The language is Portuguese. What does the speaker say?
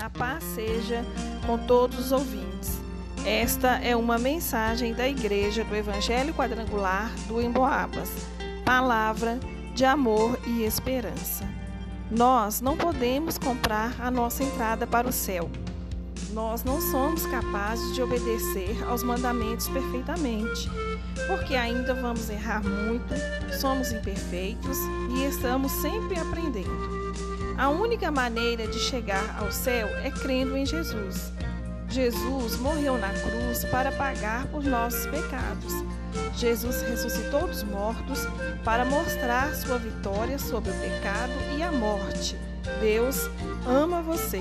A paz seja com todos os ouvintes. Esta é uma mensagem da Igreja do Evangelho Quadrangular do Emboabas. Palavra de amor e esperança. Nós não podemos comprar a nossa entrada para o céu. Nós não somos capazes de obedecer aos mandamentos perfeitamente, porque ainda vamos errar muito, somos imperfeitos e estamos sempre aprendendo. A única maneira de chegar ao céu é crendo em Jesus. Jesus morreu na cruz para pagar por nossos pecados. Jesus ressuscitou dos mortos para mostrar sua vitória sobre o pecado e a morte. Deus ama você.